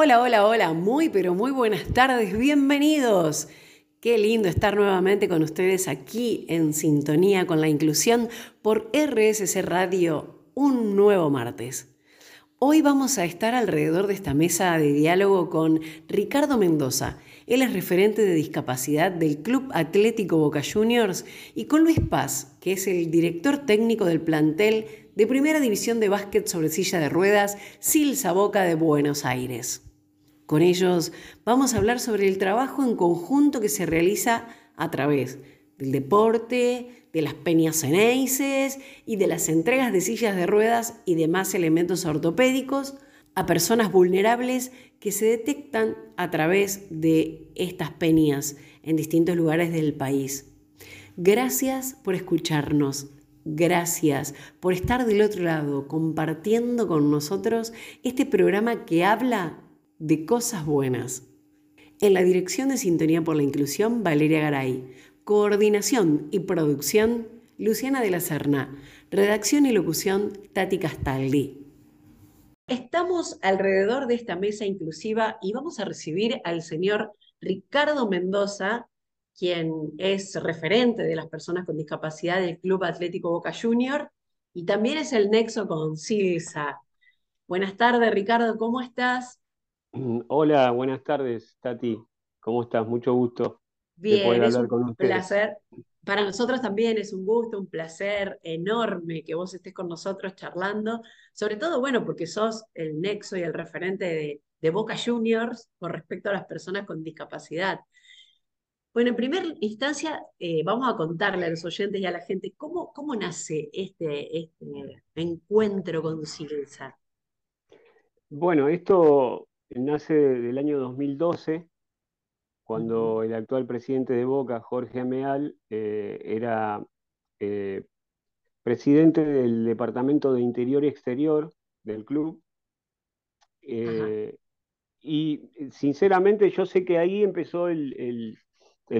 Hola, hola, hola, muy pero muy buenas tardes, bienvenidos. Qué lindo estar nuevamente con ustedes aquí en sintonía con la inclusión por RSC Radio un nuevo martes. Hoy vamos a estar alrededor de esta mesa de diálogo con Ricardo Mendoza. Él es referente de discapacidad del Club Atlético Boca Juniors y con Luis Paz, que es el director técnico del plantel de Primera División de Básquet sobre silla de ruedas Silsa Boca de Buenos Aires. Con ellos vamos a hablar sobre el trabajo en conjunto que se realiza a través del deporte, de las peñas ceneices y de las entregas de sillas de ruedas y demás elementos ortopédicos a personas vulnerables que se detectan a través de estas peñas en distintos lugares del país. Gracias por escucharnos. Gracias por estar del otro lado compartiendo con nosotros este programa que habla de cosas buenas. En la dirección de Sintonía por la Inclusión, Valeria Garay. Coordinación y producción, Luciana de la Serna. Redacción y locución, Tati Castaldi. Estamos alrededor de esta mesa inclusiva y vamos a recibir al señor Ricardo Mendoza, quien es referente de las personas con discapacidad del Club Atlético Boca Junior y también es el nexo con Silsa. Buenas tardes, Ricardo, ¿cómo estás? Hola, buenas tardes, Tati. ¿Cómo estás? Mucho gusto de poder hablar con. Placer. Para nosotros también es un gusto, un placer enorme que vos estés con nosotros charlando, sobre todo, bueno, porque sos el nexo y el referente de, Boca Juniors con respecto a las personas con discapacidad. Bueno, en primera instancia, eh, vamos a contarle a los oyentes y a la gente cómo, cómo nace este, este encuentro con Silsa. Bueno, esto nace del año 2012, cuando el actual presidente de Boca, Jorge Ameal, eh, era eh, presidente del Departamento de Interior y Exterior del club. Eh, y sinceramente yo sé que ahí empezó el,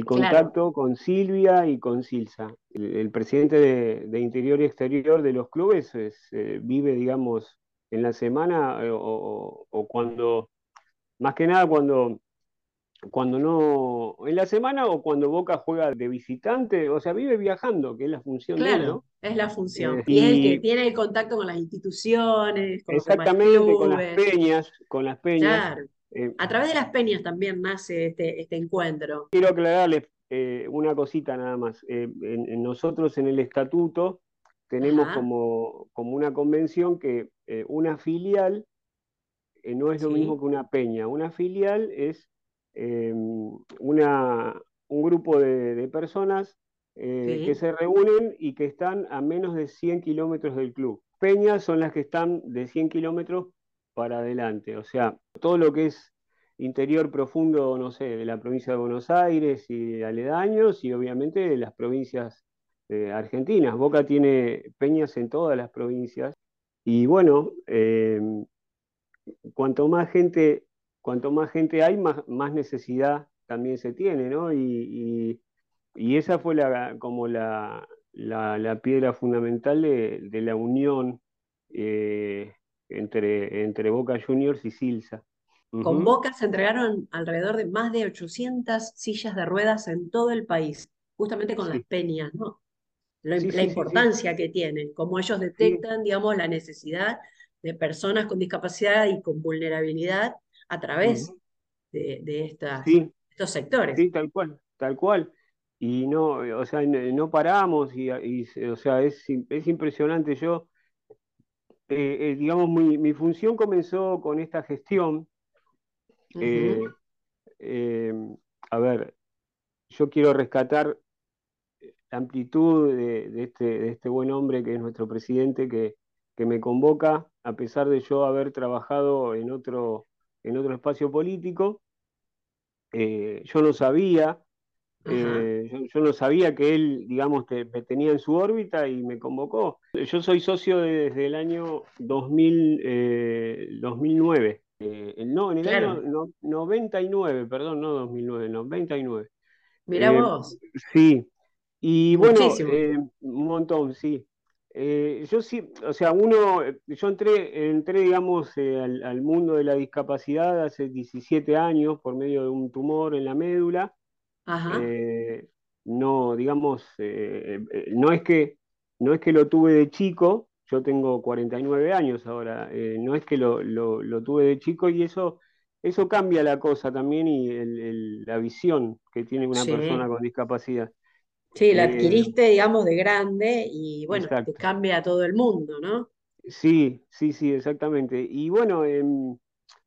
contacto con Silvia y con Silsa. El, presidente de, Interior y Exterior de los clubes vive, digamos, en la semana o cuando más que nada cuando, cuando no, en la semana o cuando Boca juega de visitante, o sea, vive viajando, que es la función de él, ¿no? Es la función. Eh, y, es el que tiene el contacto con las instituciones, con Exactamente, con las peñas, con las peñas. Claro. Eh, a través de las peñas también nace este, este encuentro. Quiero aclararles eh, una cosita nada más. En, nosotros en el estatuto tenemos como, como, una convención que una filial eh, no es lo mismo que una peña. Una filial es eh, una, un grupo de, personas eh, que se reúnen y que están a menos de 100 kilómetros del club. Peñas son las que están de 100 kilómetros para adelante. O sea, todo lo que es interior profundo, no sé, de la provincia de Buenos Aires y aledaños y obviamente de las provincias argentinas. Boca tiene peñas en todas las provincias. Y bueno, cuanto más gente, cuanto más gente hay, más, más necesidad también se tiene, ¿no? Y, esa fue la, como la, la, piedra fundamental de, la unión eh, entre, entre Boca Juniors y Silsa. Con Boca se entregaron alrededor de más de 800 sillas de ruedas en todo el país, justamente con las peñas, ¿no? la importancia que tienen, cómo ellos detectan, digamos, la necesidad de personas con discapacidad y con vulnerabilidad a través de, estas, estos sectores. Sí, tal cual, tal cual. Y no, o sea, no paramos y, o sea, es, es impresionante. Yo, eh, eh, digamos, mi, mi, función comenzó con esta gestión. Eh, a ver, yo quiero rescatar la amplitud de, de, este, de este buen hombre que es nuestro presidente, que, que me convoca, a pesar de yo haber trabajado en otro, en otro espacio político. Eh, yo no sabía, eh, yo, no sabía que él, digamos, me tenía en su órbita y me convocó. Yo soy socio desde el año 2000, 2009. Eh, no, en el año 99, perdón, no 2009, 99. Mirá vos. Sí, y bueno, un montón, sí. Eh, yo sí, o sea, uno, yo entré, entré digamos, eh, al, mundo de la discapacidad hace 17 años por medio de un tumor en la médula. Eh, no, digamos, no, es que, no es que lo tuve de chico, yo tengo 49 años ahora, no es que lo, tuve de chico y eso, eso cambia la cosa también y la visión que tiene una persona con discapacidad. Sí, la eh, adquiriste, digamos, de grande y bueno, te cambia todo el mundo, ¿no? Sí, sí, sí, exactamente. Y bueno, em,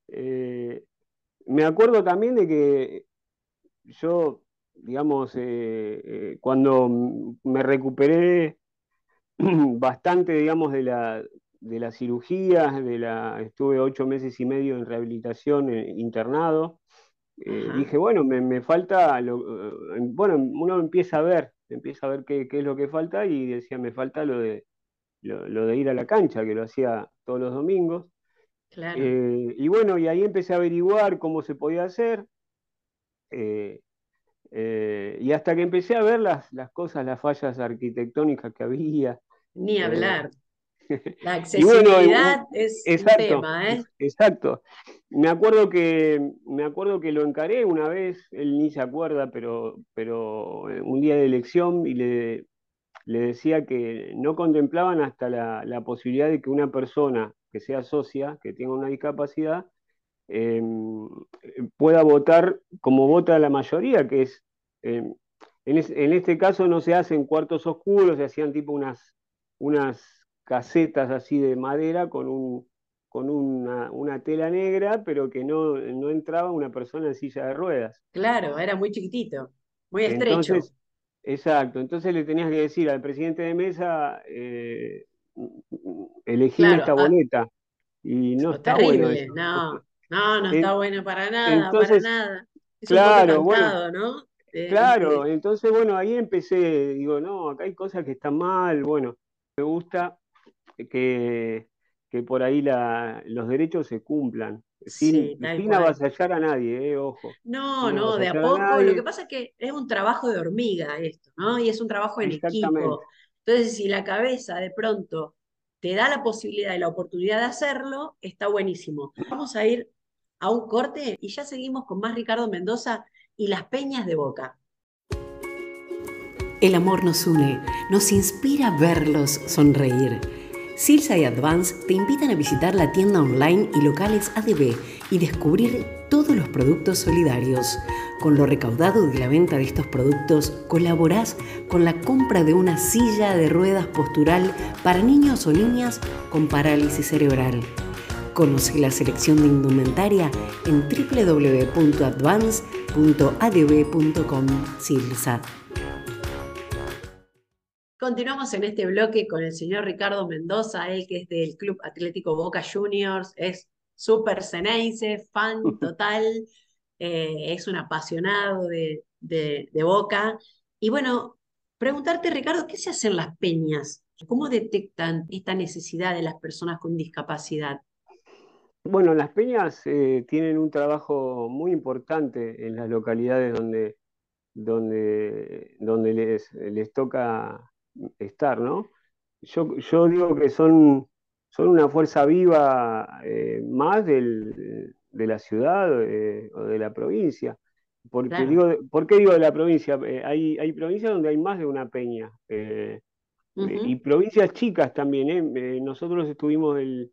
eh, me acuerdo también de que yo, digamos, eh, cuando me recuperé bastante, digamos, de la, de las cirugías, de la, estuve ocho meses y medio en rehabilitación internado, dije, bueno, me, falta, bueno, uno empieza a ver empieza a ver qué, es lo que falta y decía, me falta lo de, lo, de ir a la cancha, que lo hacía todos los domingos. Eh, y bueno, y ahí empecé a averiguar cómo se podía hacer. Eh, eh, y hasta que empecé a ver las, las cosas, las fallas arquitectónicas que había. Ni hablar. La accesibilidad es exacto, un tema, ¿eh? Exacto. Me acuerdo que me acuerdo que lo encaré una vez, él ni se acuerda, pero, pero eh, un día de elección y le, le decía que no contemplaban hasta la, posibilidad de que una persona que sea socia, que tenga una discapacidad, em, pueda votar como vota la mayoría, que es, em, en, en, este caso no se hacen cuartos oscuros, se hacían tipo unas, unas casetas así de madera con, un, con una, tela negra, pero que no, entraba una persona en silla de ruedas. Claro, era muy chiquitito, muy estrecho. exacto, entonces le tenías que decir al presidente de mesa, eh, elegí esta boleta. Y no está bueno No, no, no está bueno para nada, para nada. claro, bueno, ¿no? claro, entonces bueno, ahí empecé, digo, no, acá hay cosas que están mal, bueno, me gusta que, que por ahí la, los derechos se cumplan. Sin, sin avasallar a nadie, eh, ojo. No, no, de a poco. lo que pasa es que es un trabajo de hormiga esto, ¿no? Y es un trabajo en equipo. Entonces, si la cabeza de pronto te da la posibilidad y la oportunidad de hacerlo, está buenísimo. Vamos a ir a un corte y ya seguimos con más Ricardo Mendoza y las peñas de Boca. El amor nos une, nos inspira a verlos sonreír. Silsa y Advance te invitan a visitar la tienda online y locales ADB y descubrir todos los productos solidarios. Con lo recaudado de la venta de estos productos, colaborás con la compra de una silla de ruedas postural para niños o niñas con parálisis cerebral. Conoce la selección de indumentaria en www.advance.adb.com Silsa. Continuamos en este bloque con el señor Ricardo Mendoza, él que es del Club Atlético Boca Juniors, es súper ceneice, fan total, eh, es un apasionado de, Boca. Y bueno, preguntarte, Ricardo, ¿qué se hacen las peñas? ¿Cómo detectan esta necesidad de las personas con discapacidad? Bueno, las peñas eh, tienen un trabajo muy importante en las localidades donde, donde, donde les, les toca estar, ¿no? Yo, yo digo que son, son una fuerza viva eh, más del, de la ciudad eh, o de la provincia. Porque digo, ¿Por qué digo de la provincia? Eh, hay, hay provincias donde hay más de una peña. Y provincias chicas también. nosotros estuvimos el,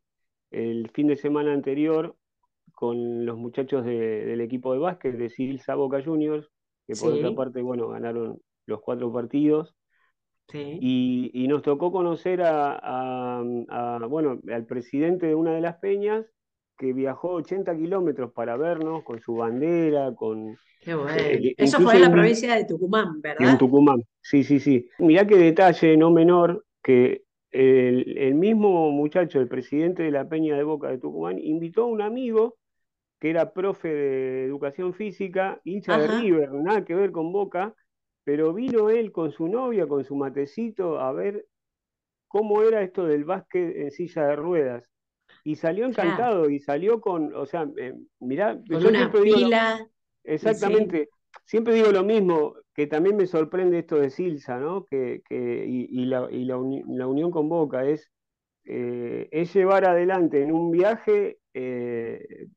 el, fin de semana anterior con los muchachos del equipo de básquet de Silsa Boca Juniors, que por otra parte, bueno, ganaron los cuatro partidos. Y, nos tocó conocer a, bueno, al presidente de una de las peñas que viajó 80 kilómetros para vernos con su bandera, con... Qué bueno. Eh, Eso fue en la provincia de Tucumán, ¿verdad? En Tucumán, sí, sí, sí. Mirá qué detalle no menor que el, mismo muchacho, el presidente de la Peña de Boca de Tucumán, invitó a un amigo que era profe de educación física, hincha de River, nada que ver con Boca, pero vino él con su novia, con su matecito, a ver cómo era esto del básquet en silla de ruedas. Y salió encantado, y salió con, o sea, eh, mirá, con una pila. exactamente, siempre digo lo mismo, que también me sorprende esto de Silsa, ¿no? Que, y, la, unión con Boca es, eh, es llevar adelante en un viaje eh,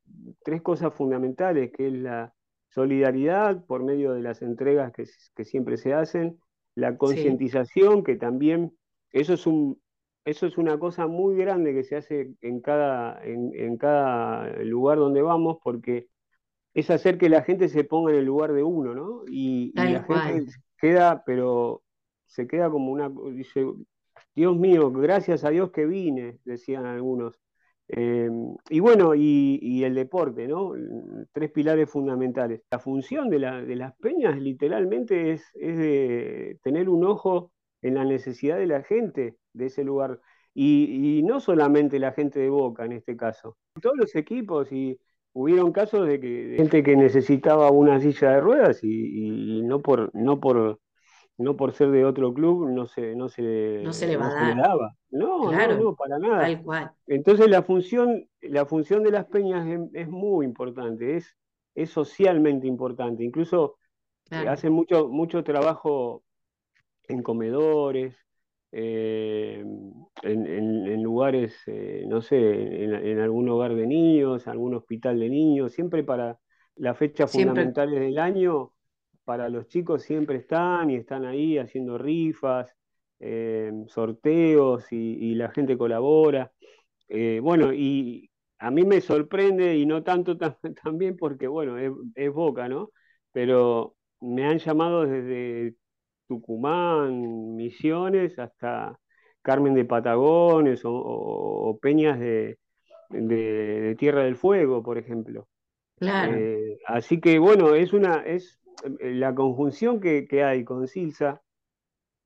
tres cosas fundamentales, que es la solidaridad por medio de las entregas que, siempre se hacen, la concientización, que también, eso es un, eso es una cosa muy grande que se hace en cada, en, cada lugar donde vamos, porque es hacer que la gente se ponga en el lugar de uno, ¿no? Y, la gente queda, pero se queda como una, dice, Dios mío, gracias a Dios que vine, decían algunos. Em, y bueno, y, el deporte, ¿no? Tres pilares fundamentales. La función de, las peñas literalmente es, de tener un ojo en la necesidad de la gente de ese lugar. Y, no solamente la gente de Boca en este caso, todos los equipos y hubieron casos de que gente que necesitaba una silla de ruedas y, no por no por no por ser de otro club no se no se, no se le, va daba. No, no, para nada. entonces la función la función de las peñas es, muy importante es es socialmente importante. Incluso hacen mucho mucho trabajo en comedores eh, en, lugares, eh, no sé, en, algún hogar de niños, algún hospital de niños, siempre para las fechas fundamentales del año, para los chicos siempre están y están ahí haciendo rifas, eh, sorteos y, la gente colabora. bueno, y a mí me sorprende y no tanto también porque, bueno, es, es Boca, ¿no? Pero me han llamado desde Tucumán, Misiones, hasta Carmen de Patagones o, Peñas de, Tierra del Fuego, por ejemplo. Claro. Eh, así que bueno, es una, es eh, la conjunción que, hay con Silsa,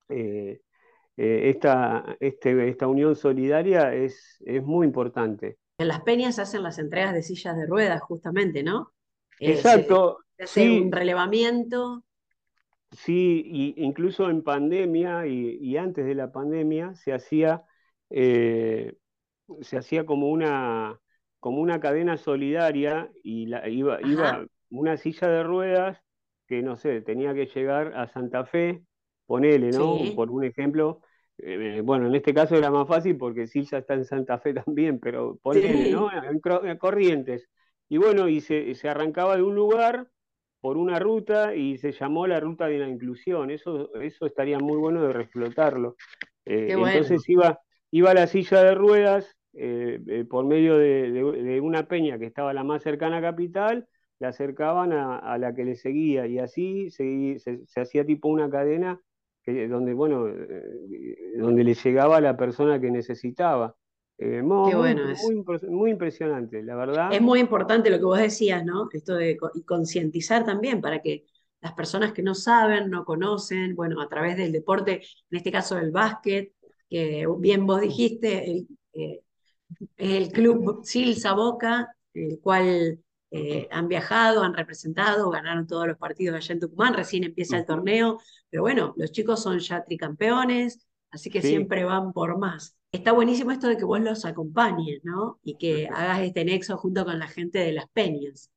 eh, esta, este, esta unión solidaria es, es muy importante. En las peñas hacen las entregas de sillas de ruedas, justamente, ¿no? Exacto. Se, un relevamiento Sí, incluso en pandemia y, antes de la pandemia se hacía, eh, se hacía como, una, como una cadena solidaria y la, iba, iba una silla de ruedas que, no sé, tenía que llegar a Santa Fe, ponele, ¿no? Por un ejemplo, eh, bueno, en este caso era más fácil porque Silla está en Santa Fe también, pero ponele, ¿no? En, Corrientes. Y bueno, y se, se arrancaba de un lugar por una ruta y se llamó la ruta de la inclusión. Eso, eso estaría muy bueno de explotarlo. Eh, entonces iba, iba la silla de ruedas eh, eh, por medio de, una peña que estaba la más cercana a Capital, la acercaban a, la que le seguía y así se, se, hacía tipo una cadena que, donde, bueno, donde le llegaba a la persona que necesitaba. Eh, muy, bueno muy, impresionante, la verdad. Es muy importante lo que vos decías, ¿no? Esto de concientizar también para que las personas que no saben, no conocen, bueno, a través del deporte, en este caso el básquet, que bien vos dijiste, el, eh, el club Silsa Boca, el cual eh, han viajado, han representado, ganaron todos los partidos allá en Tucumán, recién empieza el torneo, pero bueno, los chicos son ya tricampeones, así que siempre van por más está buenísimo esto de que vos los acompañes, ¿no? Y que hagas este nexo junto con la gente de las peñas.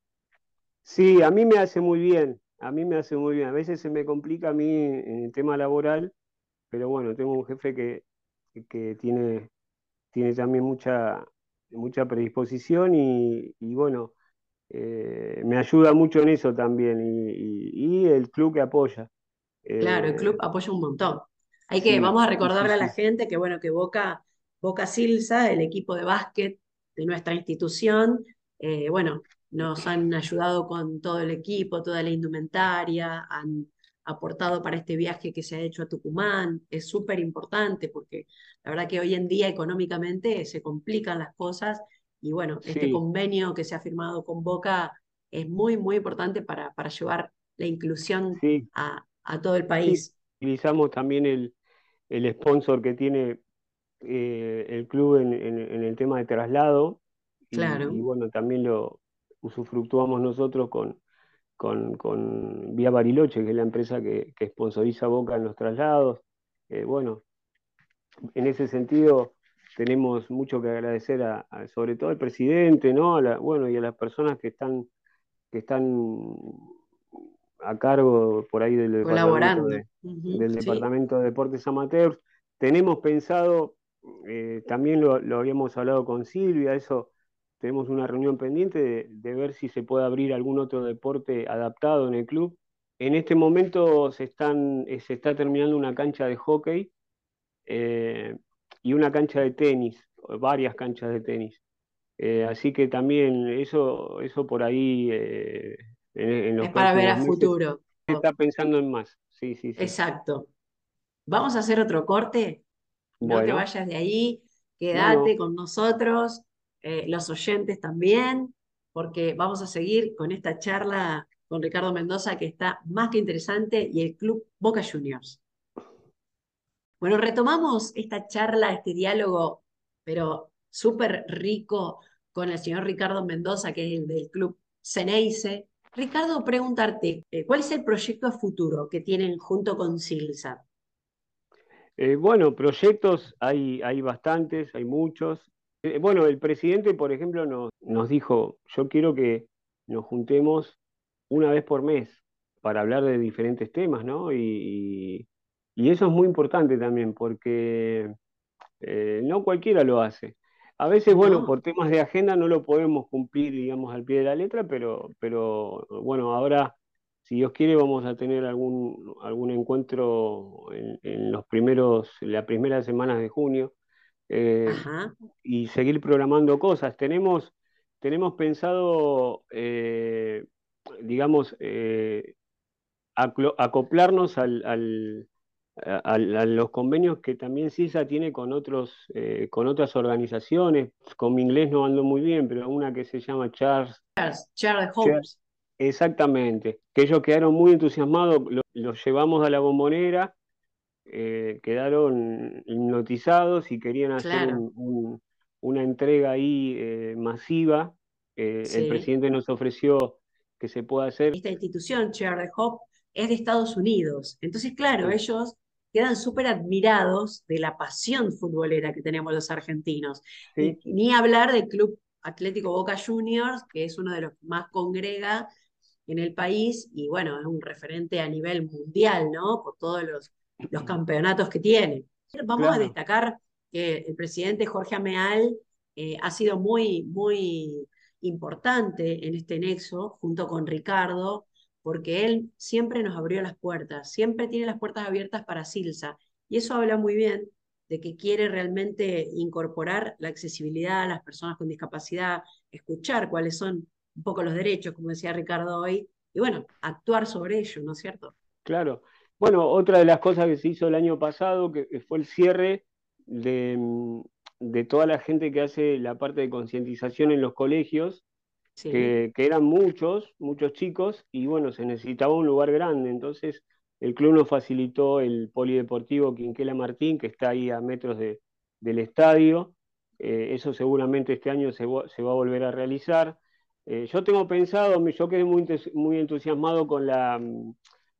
Sí, a mí me hace muy bien, a mí me hace muy bien. A veces se me complica a mí en el tema laboral, pero bueno, tengo un jefe que, que tiene, tiene también mucha, mucha predisposición y, bueno, eh, me ayuda mucho en eso también y, el club que apoya. Claro, el club eh, apoya un montón. Hay que, vamos a recordarle a la gente que bueno, que Boca Boca Silsa, el equipo de básquet de nuestra institución, eh, bueno, nos han ayudado con todo el equipo, toda la indumentaria, han aportado para este viaje que se ha hecho a Tucumán. Es súper importante porque la verdad que hoy en día económicamente se complican las cosas y bueno, este convenio que se ha firmado con Boca es muy, muy importante para, para llevar la inclusión a, todo el país. Utilizamos también el, el sponsor que tiene eh, el club en, el tema de traslado. Y, bueno, también lo usufructuamos nosotros con, con, Vía Bariloche, que es la empresa que, que sponsoriza Boca en los traslados. Eh, bueno, en ese sentido tenemos mucho que agradecer a, sobre todo al presidente, ¿no? A bueno, y a las personas que están, que están a cargo por ahí del departamento de, del departamento de deportes amateurs. Tenemos pensado, eh, también lo, habíamos hablado con Silvia, eso tenemos una reunión pendiente de, ver si se puede abrir algún otro deporte adaptado en el club. En este momento se, están, eh, se está terminando una cancha de hockey eh, y una cancha de tenis, varias canchas de tenis. así que también eso, eso por ahí es para ver a futuro. está pensando en más. Sí, sí, sí. Exacto. Vamos a hacer otro corte. No te vayas de ahí. Quédate con nosotros, eh, los oyentes también, porque vamos a seguir con esta charla con Ricardo Mendoza que está más que interesante y el Club Boca Juniors. Bueno, retomamos esta charla, este diálogo, pero súper rico con el señor Ricardo Mendoza, que es el del Club Ceneice, Ricardo, preguntarte, eh, ¿cuál es el proyecto futuro que tienen junto con Silsa? Eh, bueno, proyectos hay, hay bastantes, hay muchos. Eh, bueno, el presidente, por ejemplo, nos, nos dijo, yo quiero que nos juntemos una vez por mes para hablar de diferentes temas, ¿no? Y, eso es muy importante también, porque no cualquiera lo hace. A veces, bueno, por temas de agenda no lo podemos cumplir, digamos, al pie de la letra, pero, pero bueno, ahora, si Dios quiere, vamos a tener algún, algún encuentro en, los primeros, las primeras semanas de junio eh, y seguir programando cosas. Tenemos, tenemos pensado, eh, digamos, eh, acoplarnos al a, los convenios que también CISA tiene con, otros, eh, con otras organizaciones. Con mi inglés no ando muy bien, pero una que se llama Charles. Charles, Charles Exactamente, que ellos quedaron muy entusiasmados, los llevamos a la bombonera, eh, quedaron hipnotizados y querían hacer una entrega ahí eh, masiva. El presidente nos ofreció que se pueda hacer. Esta institución, Charles Hope, es de Estados Unidos. Entonces, claro, ellos quedan súper admirados de la pasión futbolera que tenemos los argentinos. ni hablar del Club Atlético Boca Juniors, que es uno de los que más congrega en el país y bueno, es un referente a nivel mundial, ¿no? Por todos los, los campeonatos que tiene. Vamos a destacar que el presidente Jorge Ameal eh, ha sido muy, muy importante en este nexo, junto con Ricardo, porque él siempre nos abrió las puertas, siempre tiene las puertas abiertas para Silsa. Y eso habla muy bien de que quiere realmente incorporar la accesibilidad a las personas con discapacidad, escuchar cuáles son un poco los derechos, como decía Ricardo hoy, y bueno, actuar sobre ello, ¿no es cierto? Claro. Bueno, otra de las cosas que se hizo el año pasado, que fue el cierre de, mm, de toda la gente que hace la parte de concientización en los colegios, que, eran muchos, muchos chicos, y bueno, se necesitaba un lugar grande, entonces el club nos facilitó el polideportivo Quinquela Martín, que está ahí a metros del estadio, eh, eso seguramente este año se, va a volver a realizar. Eh, yo tengo pensado, yo quedé muy, muy entusiasmado con, la,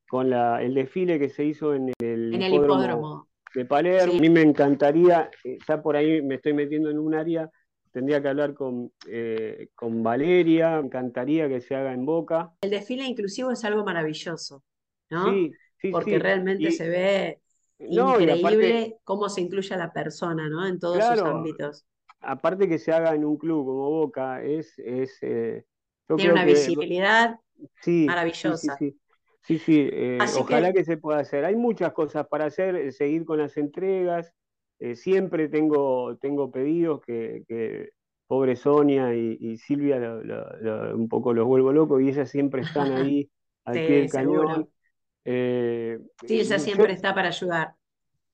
con la, el desfile que se hizo en el, hipódromo, de Palermo. A mí me encantaría, eh, ya por ahí me estoy metiendo en un área tendría que hablar con, eh, con Valeria, me encantaría que se haga en Boca. El desfile inclusivo es algo maravilloso, ¿no? Sí, sí, Porque realmente se ve increíble cómo se incluye a la persona, ¿no? En todos sus ámbitos. Aparte que se haga en un club como Boca, es... es eh, Tiene una visibilidad maravillosa. Sí, sí, eh, ojalá que... se pueda hacer. Hay muchas cosas para hacer, seguir con las entregas, eh, siempre tengo, tengo pedidos que, pobre Sonia y, Silvia un poco los vuelvo locos y ellas siempre están ahí al pie del cañón. Eh, sí, ella siempre está para ayudar.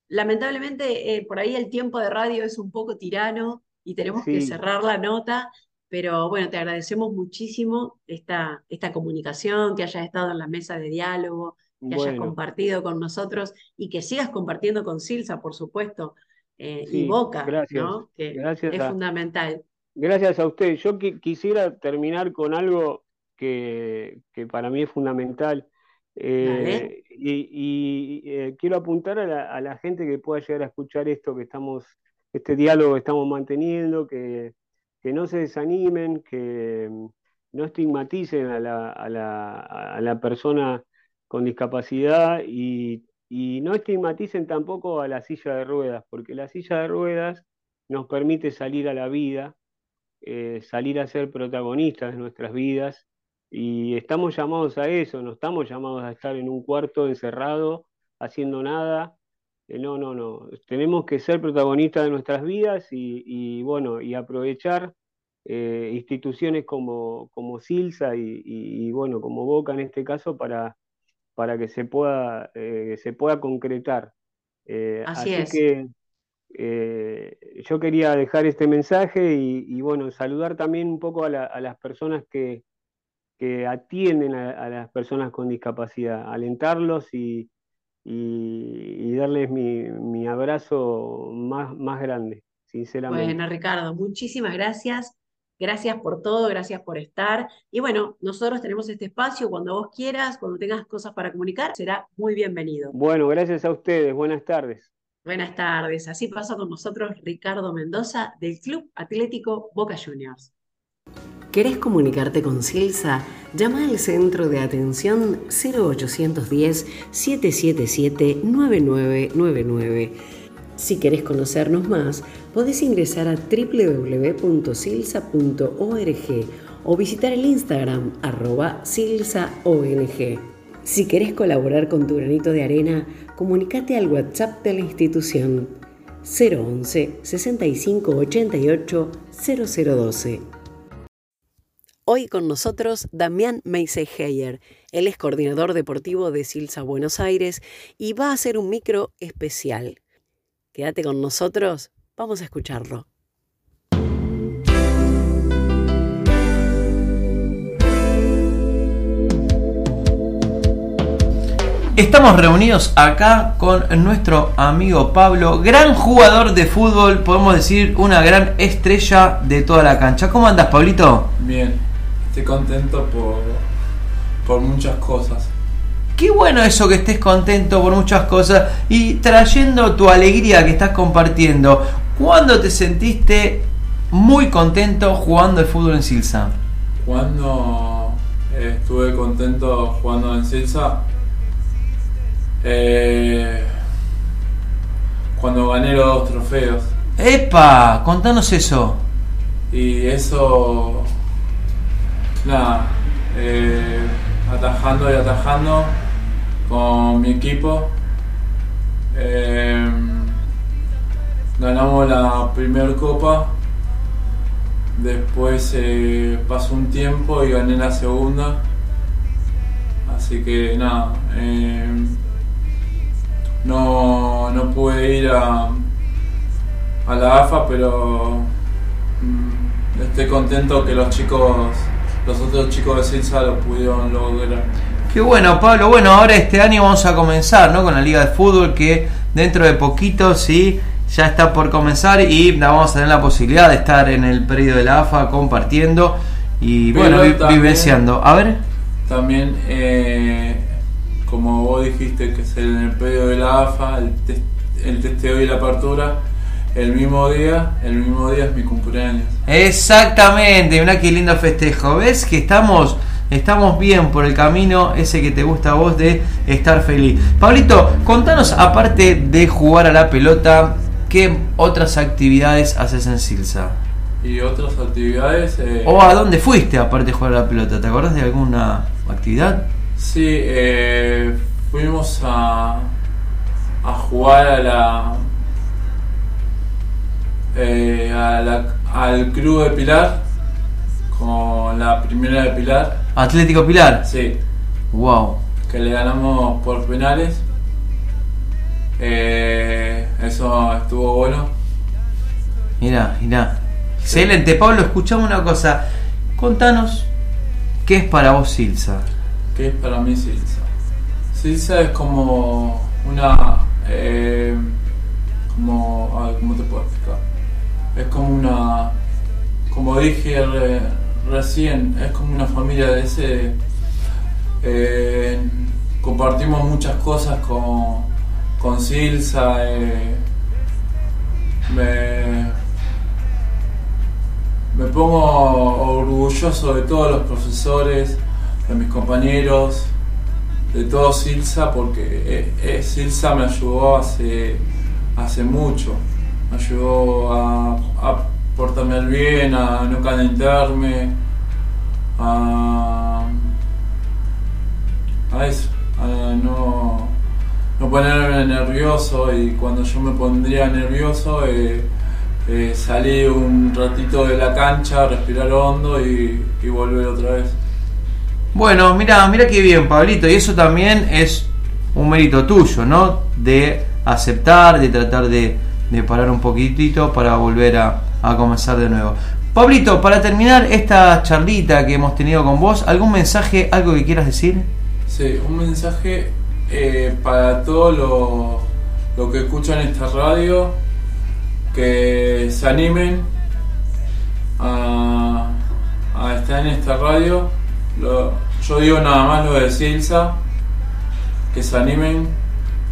Lamentablemente, eh, por ahí el tiempo de radio es un poco tirano y tenemos que cerrar la nota, pero bueno, te agradecemos muchísimo esta, esta comunicación, que hayas estado en la mesa de diálogo, que hayas compartido con nosotros y que sigas compartiendo con Silsa, por supuesto, eh, y Boca, ¿no? que es fundamental. Gracias a usted. Yo quisiera terminar con algo que, para mí es fundamental. Eh, y, eh, quiero apuntar a la, gente que pueda llegar a escuchar esto que estamos, este diálogo que estamos manteniendo, que, no se desanimen, que mm, no estigmaticen a la, a la, persona con discapacidad y, y no estigmaticen tampoco a la silla de ruedas, porque la silla de ruedas nos permite salir a la vida, eh, salir a ser protagonistas de nuestras vidas y estamos llamados a eso, no estamos llamados a estar en un cuarto encerrado haciendo nada. Eh, no, no, no. Tenemos que ser protagonistas de nuestras vidas y, bueno, y aprovechar eh, instituciones como, como Silsa y, bueno, como Boca en este caso para, para que se pueda, se pueda concretar. así, es. que eh, yo quería dejar este mensaje y, bueno, saludar también un poco a, las personas que, atienden a, las personas con discapacidad, alentarlos y, darles mi, abrazo más, más grande, sinceramente. Bueno, Ricardo, muchísimas gracias. Gracias por todo, gracias por estar. Y bueno, nosotros tenemos este espacio cuando vos quieras, cuando tengas cosas para comunicar, será muy bienvenido. Bueno, gracias a ustedes. Buenas tardes. Buenas tardes. Así pasó con nosotros Ricardo Mendoza del Club Atlético Boca Juniors. ¿Querés comunicarte con Silsa? Llama al centro de atención 0810-777-9999. Si querés conocernos más, podés ingresar a www.silsa.org o visitar el Instagram arroba silsaong. Si querés colaborar con tu granito de arena, comunícate al WhatsApp de la institución 011 65 88 0012. Hoy con nosotros Damián Meiseigeyer. Él es coordinador deportivo de Silsa Buenos Aires y va a hacer un micro especial. Quédate con nosotros, vamos a escucharlo. Estamos reunidos acá con nuestro amigo Pablo, gran jugador de fútbol, podemos decir una gran estrella de toda la cancha. ¿Cómo andas, Pablito? Bien, estoy contento por, por muchas cosas. Qué bueno eso que estés contento por muchas cosas y trayendo tu alegría que estás compartiendo. ¿Cuándo te sentiste muy contento jugando de fútbol en Silsa? Cuando estuve contento jugando en Silsa, eh, cuando gané los dos trofeos. ¡Epa! Contanos eso. Y eso. Nada. Eh, atajando y atajando con mi equipo. Eh, ganamos la primera copa. Después pasó un tiempo y gané la segunda. Así que nada no, no pude ir a, a la AFA, pero mm, estoy contento que los chicos, los otros chicos de Silsa lo pudieron lograr. Qué bueno, Pablo. Bueno, ahora este año vamos a comenzar ¿no? con la Liga de Fútbol que dentro de poquito sí ya está por comenzar y vamos a tener la posibilidad de estar en el periodo de la AFA compartiendo y bueno, vivenciando. A ver. También eh, como vos dijiste, que es en el periodo de la AFA, el, testeo y la apertura, el mismo día, el mismo día es mi cumpleaños. Exactamente, una qué lindo festejo. ¿Ves que estamos, estamos bien por el camino ese que te gusta a vos de estar feliz? Pablito, contanos, aparte de jugar a la pelota, ¿qué otras actividades haces en Silsa? Y otras actividades... Eh, ¿O a dónde fuiste aparte de jugar a la pelota? ¿Te acordás de alguna actividad? Sí, eh, fuimos a, a jugar a la, eh, al club de Pilar con la primera de Pilar. Atlético Pilar. Sí. Wow. Que le ganamos por penales. Eh, eso estuvo bueno. Mira, mira. Excelente, Pablo. Escuchamos una cosa. Contanos qué es para vos Silsa. ¿Qué es para mí Silsa? Silsa es como una... Eh, como, ¿Cómo te puedo explicar? Es como una... Como dije recién, es como una familia de ese... Eh, compartimos muchas cosas con, con Silsa. Eh, me, me pongo orgulloso de todos los profesores, de mis compañeros, de todo Silsa porque eh, Silsa me ayudó hace, hace mucho. Me ayudó a portarme bien, a no calentarme, a, a eso, a no, no ponerme nervioso y cuando yo me pondría nervioso eh, eh, un ratito de la cancha, respirar hondo y, y volver otra vez. Bueno, mira, mira qué bien, Pablito, y eso también es un mérito tuyo, ¿no? De aceptar, de tratar de, de parar un poquitito para volver a, a comenzar de nuevo. Pablito, para terminar esta charlita que hemos tenido con vos, ¿algún mensaje, algo que quieras decir? Sí, un mensaje eh, para todos los lo que escuchan esta radio, que se animen a, estar en esta radio. Yo digo nada más lo de Silsa, que se animen,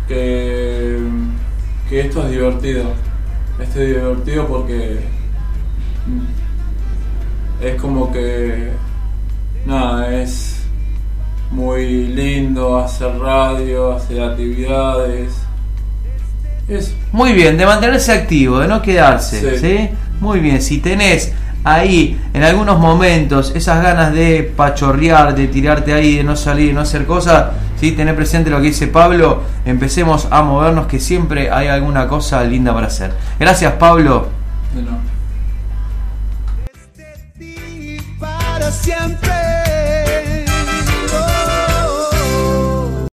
que, que esto es divertido. Esto es divertido porque es como que nada, es muy lindo hacer radio, hacer actividades. Eso. Muy bien, de mantenerse activo, de no quedarse, ¿sí? Sí. Muy bien, si tenés ahí en algunos momentos esas ganas de pachorrear, de tirarte ahí, de no salir, de no hacer cosas, ¿sí? Tener presente lo que dice Pablo, empecemos a movernos que siempre hay alguna cosa linda para hacer. Gracias Pablo. de no. Siempre. Oh.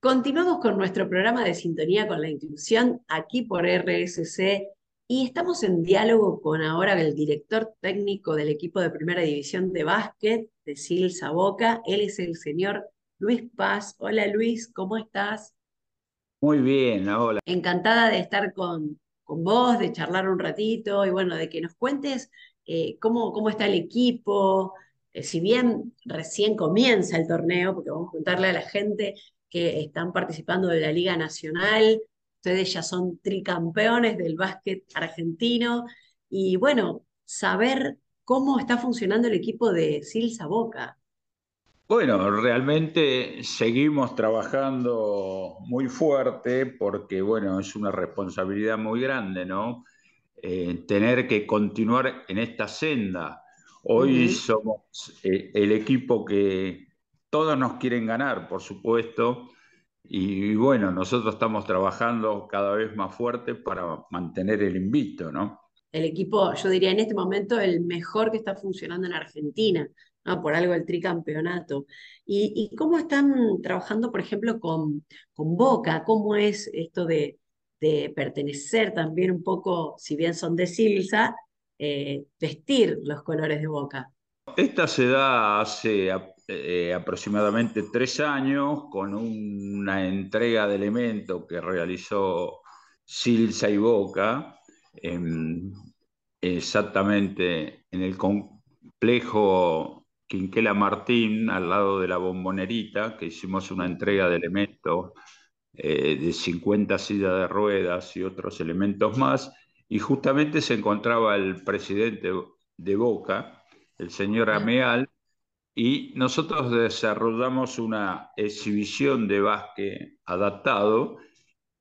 Continuamos con nuestro programa de sintonía con la inclusión aquí por RSC y estamos en diálogo con ahora el director técnico del equipo de primera división de básquet de Silsa Boca. Él es el señor Luis Paz. Hola Luis, ¿cómo estás? Muy bien, hola. Encantada de estar con, con vos, de charlar un ratito y bueno, de que nos cuentes eh, cómo, cómo está el equipo, eh, si bien recién comienza el torneo, porque vamos a contarle a la gente que están participando de la Liga Nacional, ustedes ya son tricampeones del básquet argentino y bueno, saber cómo está funcionando el equipo de Silsa Boca. Bueno, realmente seguimos trabajando muy fuerte porque, bueno, es una responsabilidad muy grande, ¿no? Eh, tener que continuar en esta senda. Hoy somos eh, el equipo que todos nos quieren ganar, por supuesto, y, bueno, nosotros estamos trabajando cada vez más fuerte para mantener el invicto, ¿no? el equipo, yo diría en este momento, el mejor que está funcionando en Argentina, ¿no? Por algo el tricampeonato. ¿Y, y cómo están trabajando, por ejemplo, con, con Boca? ¿Cómo es esto de, de pertenecer también un poco, si bien son de Silsa, eh, vestir los colores de Boca? Esta se da hace eh, aproximadamente tres años con una entrega de elementos que realizó Silsa y Boca, en- exactamente en el complejo Quinquela Martín, al lado de la Bombonerita, que hicimos una entrega de elementos eh, de 50 sillas de ruedas y otros elementos más, y justamente se encontraba el presidente de Boca, el señor. Ameal, y nosotros desarrollamos una exhibición de básquet adaptado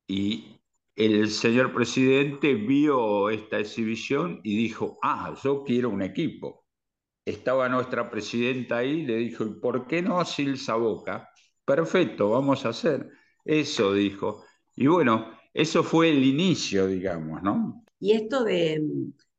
y el señor presidente vio esta exhibición y dijo, ah, yo quiero un equipo. Estaba nuestra presidenta ahí, le dijo, ¿y por qué no Silsa Boca? Perfecto, vamos a hacer. Eso dijo. Y bueno, eso fue el inicio, digamos, ¿no? Y esto de,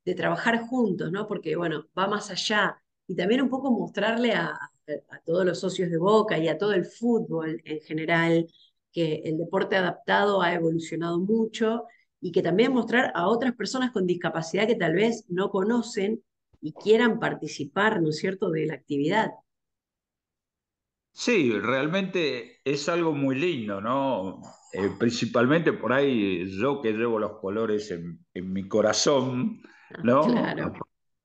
de trabajar juntos, ¿no? Porque, bueno, va más allá. Y también un poco mostrarle a, a todos los socios de Boca y a todo el fútbol en general que el deporte adaptado ha evolucionado mucho y que también mostrar a otras personas con discapacidad que tal vez no conocen y quieran participar, ¿no es cierto?, de la actividad. Sí, realmente es algo muy lindo, ¿no? Eh, principalmente por ahí yo que llevo los colores en, en mi corazón, Ah, ¿no? Claro.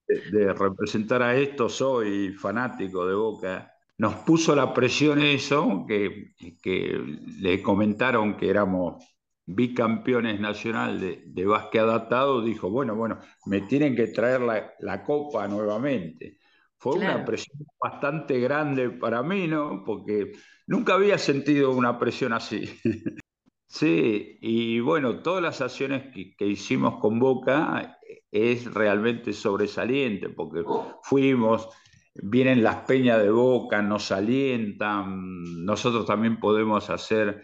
De, de representar a esto, soy fanático de Boca. Nos puso la presión eso, que, que le comentaron que éramos bicampeones nacional de, de básquet adaptado, dijo, bueno, bueno, me tienen que traer la, la copa nuevamente Fue una presión bastante grande para mí, ¿no? Porque nunca había sentido una presión así. sí, y bueno, todas las acciones que, que hicimos con Boca es realmente sobresaliente, porque fuimos, vienen las peñas de Boca, nos alientan, nosotros también podemos hacer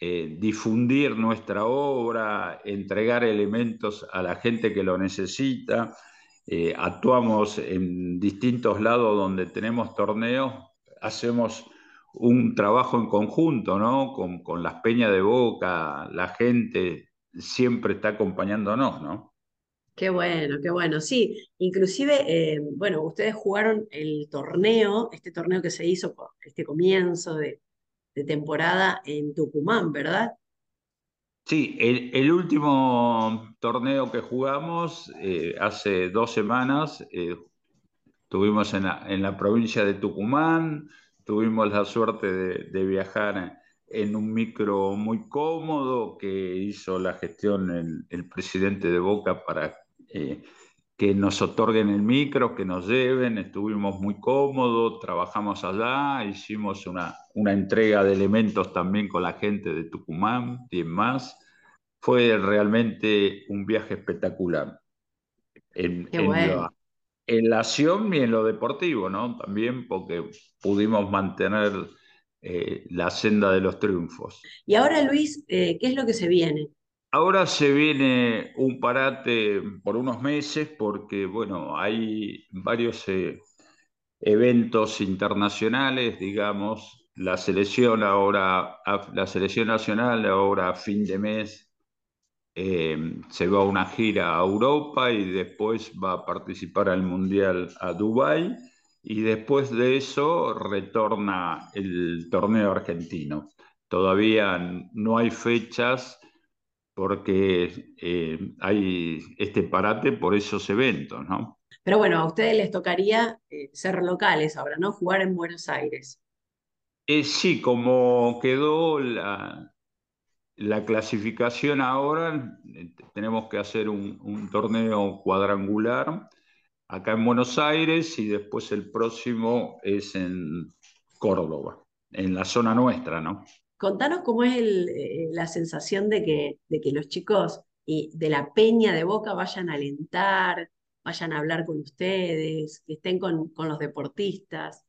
eh, difundir nuestra obra, entregar elementos a la gente que lo necesita. Eh, actuamos en distintos lados donde tenemos torneos, hacemos un trabajo en conjunto, ¿no? Con, las peñas de boca, la gente siempre está acompañándonos, ¿no? Qué bueno, qué bueno. Sí, inclusive, eh, bueno, ustedes jugaron el torneo, este torneo que se hizo, este comienzo de temporada en Tucumán, ¿verdad? Sí, el, último torneo que jugamos eh, hace dos semanas, eh, tuvimos en la, en la, provincia de Tucumán, tuvimos la suerte de, viajar en un micro muy cómodo que hizo la gestión el, el presidente de Boca para eh, que nos otorguen el micro, que nos lleven, estuvimos muy cómodos, trabajamos allá, hicimos una, una entrega de elementos también con la gente de Tucumán y más. Fue realmente un viaje espectacular. En, en, la, acción y en lo deportivo, ¿no? También porque pudimos mantener eh, la senda de los triunfos. Y ahora, Luis, eh, ¿qué es lo que se viene? Ahora se viene un parate por unos meses porque, bueno, hay varios eh, eventos internacionales, digamos, la selección ahora, la selección nacional ahora a fin de mes eh, se va a una gira a Europa y después va a participar al Mundial a Dubái y después de eso retorna el torneo argentino. Todavía no hay fechas porque eh, hay este parate por esos eventos, ¿no? Pero bueno, a ustedes les tocaría eh, ser locales ahora, ¿no? Jugar en Buenos Aires. Eh, sí, como quedó la, la clasificación ahora, tenemos que hacer un, un, torneo cuadrangular acá en Buenos Aires y después el próximo es en Córdoba, en la zona nuestra, ¿no? Contanos cómo es eh, la sensación de que, los chicos y de la peña de Boca vayan a alentar, vayan a hablar con ustedes, que estén con, los deportistas.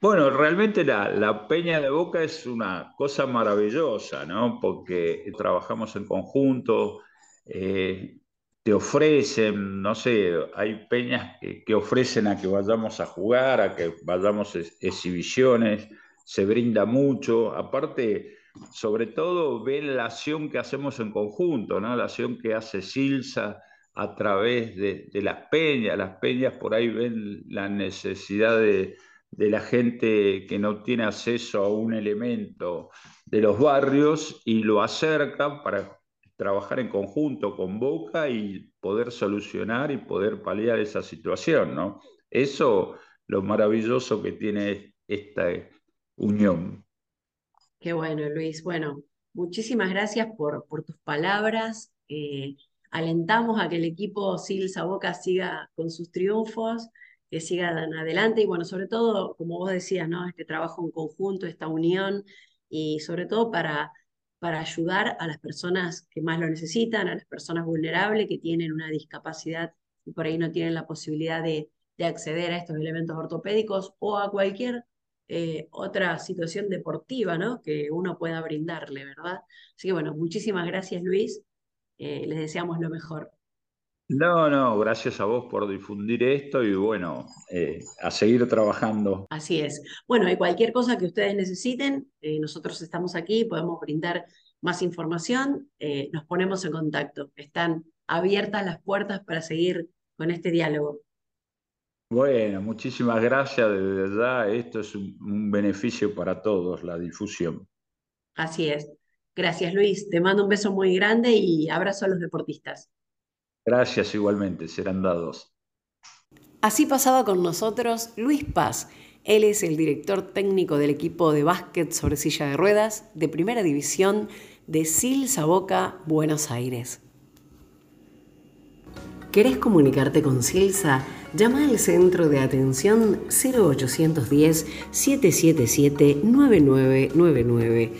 Bueno, realmente la, la, Peña de Boca es una cosa maravillosa, ¿no? Porque trabajamos en conjunto, eh, te ofrecen, no sé, hay peñas que, que, ofrecen a que vayamos a jugar, a que vayamos a exhibiciones se brinda mucho. Aparte, sobre todo, ven la acción que hacemos en conjunto, ¿no? la acción que hace Silsa a través de, las peñas. Las peñas por ahí ven la necesidad de, de, la gente que no tiene acceso a un elemento de los barrios y lo acercan para trabajar en conjunto con Boca y poder solucionar y poder paliar esa situación, ¿no? Eso lo maravilloso que tiene esta, unión. Qué bueno, Luis. Bueno, muchísimas gracias por, por tus palabras. Eh, alentamos a que el equipo Silsa Boca siga con sus triunfos, que sigan adelante y bueno, sobre todo, como vos decías, ¿no? Este trabajo en conjunto, esta unión y sobre todo para, para ayudar a las personas que más lo necesitan, a las personas vulnerables que tienen una discapacidad y por ahí no tienen la posibilidad de, de acceder a estos elementos ortopédicos o a cualquier eh, otra situación deportiva, ¿no? Que uno pueda brindarle, ¿verdad? Así que bueno, muchísimas gracias Luis, eh, les deseamos lo mejor. No, no, gracias a vos por difundir esto y bueno, eh, a seguir trabajando. Así es. Bueno, y cualquier cosa que ustedes necesiten, nosotros estamos aquí, podemos brindar más información, nos ponemos en contacto. Están abiertas las puertas para seguir con este diálogo. Bueno, muchísimas gracias. De verdad, esto es un, beneficio para todos, la difusión. Así es. Gracias, Luis. Te mando un beso muy grande y abrazo a los deportistas. Gracias igualmente, serán dados. Así pasaba con nosotros Luis Paz. Él es el director técnico del equipo de básquet sobre silla de ruedas de Primera División de Sil Saboca, Buenos Aires. ¿Querés comunicarte con Silsa? Llama al centro de atención 0810-777-9999.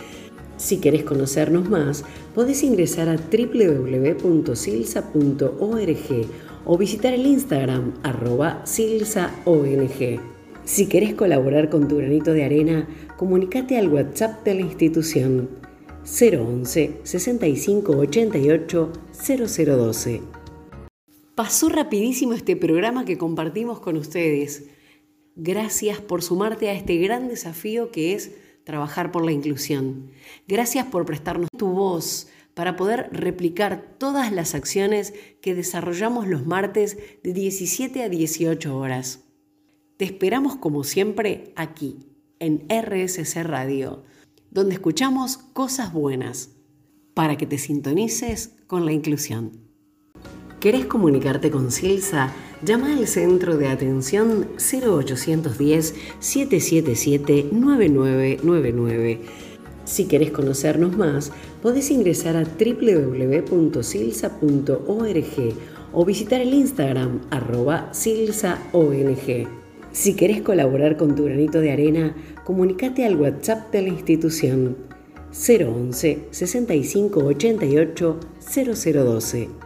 Si querés conocernos más, podés ingresar a www.silsa.org o visitar el Instagram arroba silsaong. Si querés colaborar con tu granito de arena, comunícate al WhatsApp de la institución 011 65 88 0012. Pasó rapidísimo este programa que compartimos con ustedes. Gracias por sumarte a este gran desafío que es trabajar por la inclusión. Gracias por prestarnos tu voz para poder replicar todas las acciones que desarrollamos los martes de 17 a 18 horas. Te esperamos como siempre aquí, en RSC Radio, donde escuchamos cosas buenas, para que te sintonices con la inclusión. ¿Querés comunicarte con Silsa? Llama al centro de atención 0810-777-9999. Si querés conocernos más, podés ingresar a www.silsa.org o visitar el Instagram arroba silsaong. Si querés colaborar con tu granito de arena, comunícate al WhatsApp de la institución 011 65 88 0012.